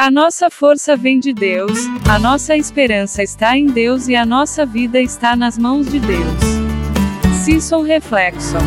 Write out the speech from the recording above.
A nossa força vem de Deus, a nossa esperança está em Deus e a nossa vida está nas mãos de Deus. Simpson Reflexo